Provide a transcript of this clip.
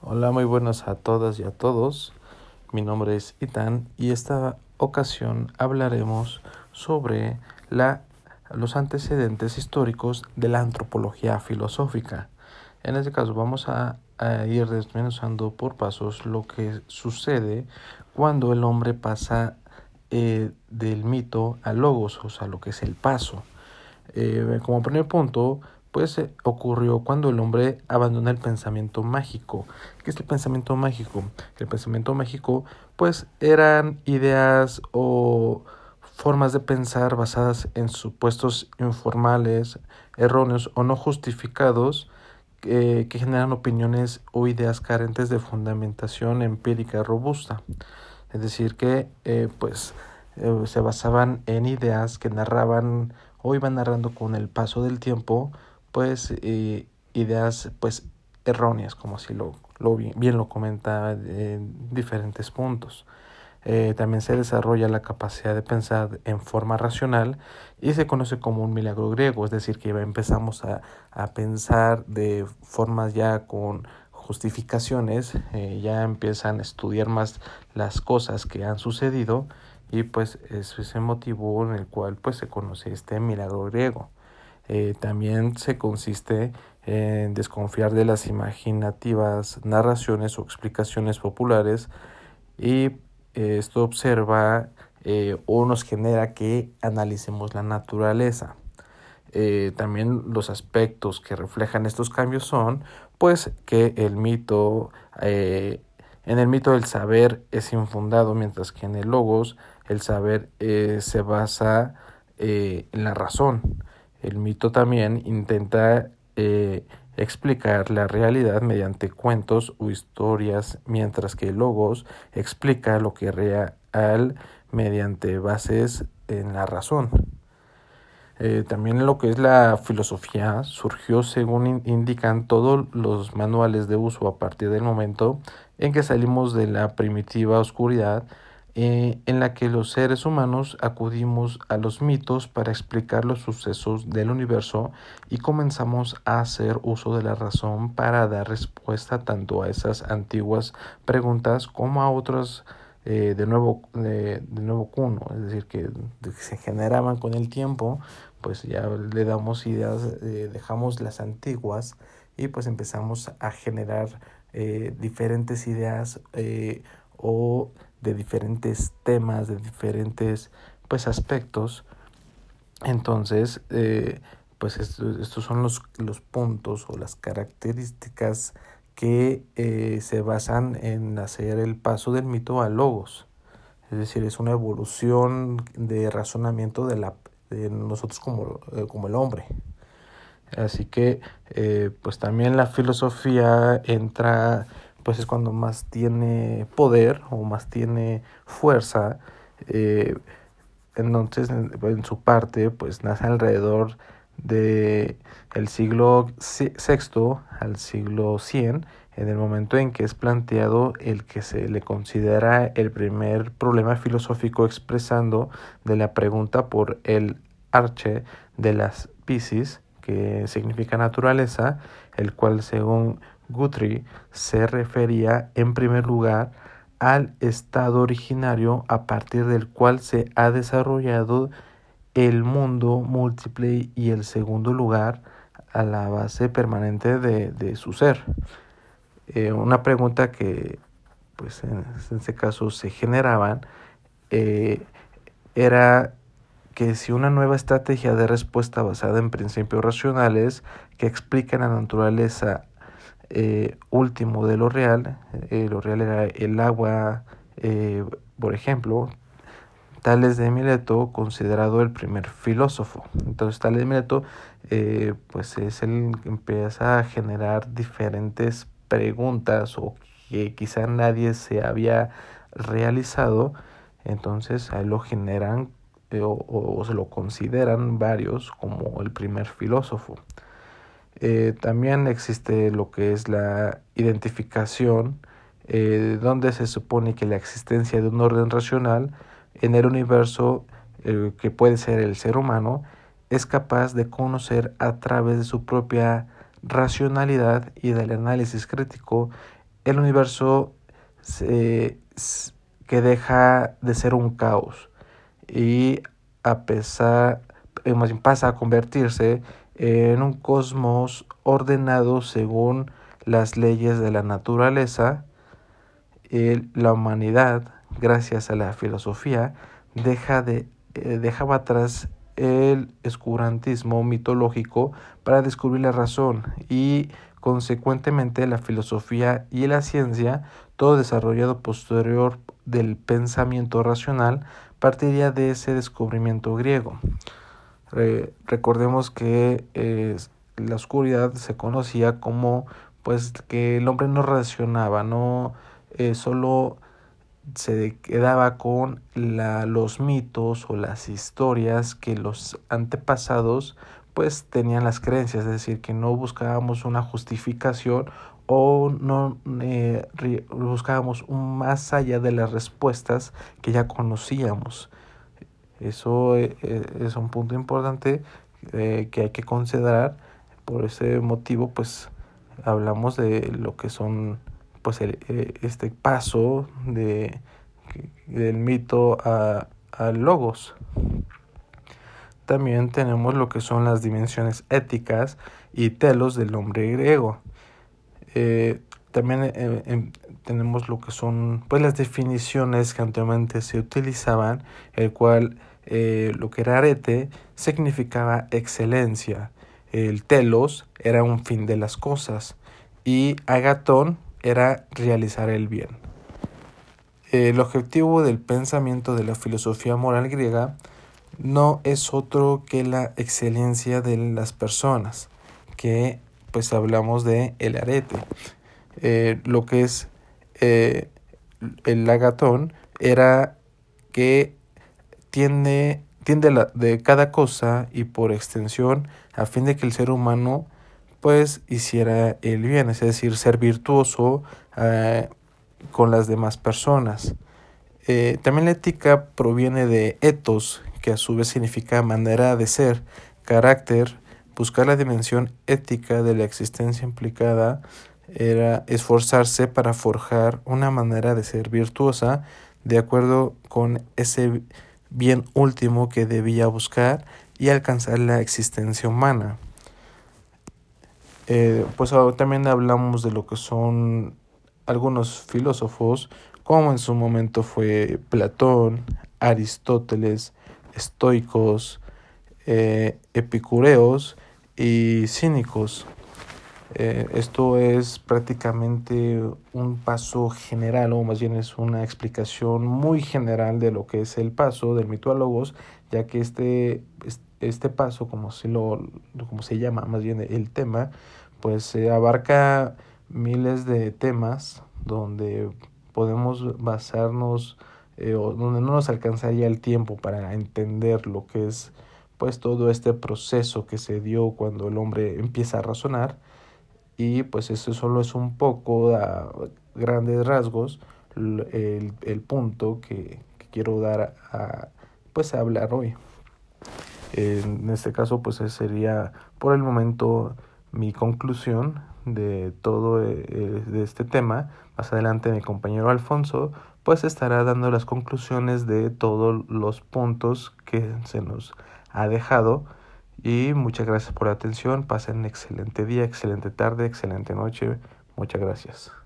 Hola, muy buenas a todas y a todos. Mi nombre es Itán y esta ocasión hablaremos sobre la, los antecedentes históricos de la antropología filosófica. En este caso vamos a, ir desmenuzando por pasos lo que sucede cuando el hombre pasa eh, del mito al logos, o sea, lo que es el paso. Eh, como primer punto, pues eh, ocurrió cuando el hombre abandona el pensamiento mágico. ¿Qué es el pensamiento mágico? El pensamiento mágico pues eran ideas o formas de pensar basadas en supuestos informales, erróneos o no justificados que generan opiniones o ideas carentes de fundamentación empírica robusta. Es decir, que eh, pues eh, se basaban en ideas que narraban o iban narrando con el paso del tiempo pues eh, ideas pues erróneas como así lo, lo bien, bien, lo comenta en diferentes puntos eh, también se desarrolla la capacidad de pensar en forma racional y se conoce como un milagro griego, es decir, que empezamos a, a pensar de formas ya con justificaciones, eh, ya empiezan a estudiar más las cosas que han sucedido y pues es ese motivo en el cual pues se conoce este milagro griego. Eh, también se consiste en desconfiar de las imaginativas narraciones o explicaciones populares y eh, esto observa eh, o nos genera que analicemos la naturaleza. También los aspectos que reflejan estos cambios son pues que el mito en el mito el saber es infundado mientras que en el logos el saber se basa en la razón el mito también intenta eh, explicar la realidad mediante cuentos o historias, mientras que logos explica lo que es real mediante bases en la razón. Eh, también lo que es la filosofía surgió según in indican todos los manuales de uso a partir del momento en que salimos de la primitiva oscuridad eh, en la que los seres humanos acudimos a los mitos para explicar los sucesos del universo y comenzamos a hacer uso de la razón para dar respuesta tanto a esas antiguas preguntas como a otras eh, de nuevo de, de, nuevo cuno, es decir, que, se generaban con el tiempo, pues ya le damos ideas, eh, dejamos las antiguas y pues empezamos a generar diferentes ideas o de diferentes temas, de diferentes pues aspectos. Entonces, eh, pues esto, estos son los, los puntos o las características que eh, se basan en hacer el paso del mito a logos. Es decir, es una evolución de razonamiento de, la, de nosotros como, eh, como el hombre. Así que, pues también la filosofía entra pues es cuando más tiene poder o más tiene fuerza. Eh, entonces, en, su parte, pues nace alrededor de el siglo VI al siglo 100, en el momento en que es planteado el que se le considera el primer problema filosófico expresando de la pregunta por el arche de las Pisces, que significa naturaleza, el cual según Guthrie se refería en primer lugar al estado originario a partir del cual se ha desarrollado el mundo múltiple y el segundo lugar a la base permanente de, su ser. Eh, una pregunta que pues en, en este caso se generaban eh, era que si una nueva estrategia de respuesta basada en principios racionales que explican la naturaleza eh, último de lo real, eh, lo real era el agua, eh, por ejemplo, Tales de Mileto, considerado el primer filósofo. Entonces, Tales de Mileto, eh, pues es el que empieza a generar diferentes preguntas o que quizá nadie se había realizado. Entonces, ahí lo generan o, o, se lo consideran varios como el primer filósofo. Eh, también existe lo que es la identificación, eh, donde se supone que la existencia de un orden racional en el universo, eh, que puede ser el ser humano, es capaz de conocer a través de su propia racionalidad y del análisis crítico el universo que deja de ser un caos. Y a pesar, pasa a convertirse en un cosmos ordenado según las leyes de la naturaleza, la humanidad, gracias a la filosofía, deja de, eh, dejaba atrás el escurantismo mitológico para descubrir la razón y consecuentemente la filosofía y la ciencia, todo desarrollado posterior del pensamiento racional, partiría de ese descubrimiento griego. Recordemos que la oscuridad se conocía como pues que el hombre no racionaba, no eh, solo se quedaba con la, los mitos o las historias que los antepasados pues tenían las creencias, es decir, que no buscábamos una justificación o no eh, buscábamos un más allá de las respuestas que ya conocíamos. Eso eh, eh, es un punto importante que hay que considerar. Por ese motivo, pues hablamos de lo que son pues este paso de del mito a, logos. También tenemos lo que son las dimensiones éticas y telos del hombre griego. Eh, también eh, em, tenemos lo que son pues las definiciones que anteriormente se utilizaban, el cual eh, lo que era arete significaba excelencia, el telos era un fin de las cosas y agatón era realizar el bien. El objetivo del pensamiento de la filosofía moral griega no es otro que la excelencia de las personas, que pues hablamos de el arete. Eh, lo que es eh, el lagatón era que tiende, tiende la, de cada cosa y por extensión a fin de que el ser humano pues hiciera el bien, es decir, ser virtuoso eh, con las demás personas. también la ética proviene de ethos, que a su vez significa manera de ser, carácter, buscar la dimensión ética de la existencia implicada era esforzarse para forjar una manera de ser virtuosa de acuerdo con ese bien último que debía buscar y alcanzar la existencia humana. Eh, pues también hablamos de lo que son algunos filósofos, como en su momento fue Platón, Aristóteles, estoicos, eh, epicureos y cínicos. Eh, esto es prácticamente un paso general, o más bien es una explicación muy general de lo que es el paso del mitólogos, ya que este, este paso, como se, lo, como se llama más bien el tema, pues abarca miles de temas donde podemos basarnos eh, o donde no nos alcanzaría el tiempo para entender lo que es pues todo este proceso que se dio cuando el hombre empieza a razonar y pues eso solo es un poco a grandes rasgos el, el punto que, quiero dar a pues a hablar hoy en este caso pues sería por el momento mi conclusión de todo eh, de este tema más adelante mi compañero Alfonso pues estará dando las conclusiones de todos los puntos que se nos ha dejado. Y muchas gracias por la atención. Pasen un excelente día, excelente tarde, excelente noche. Muchas gracias.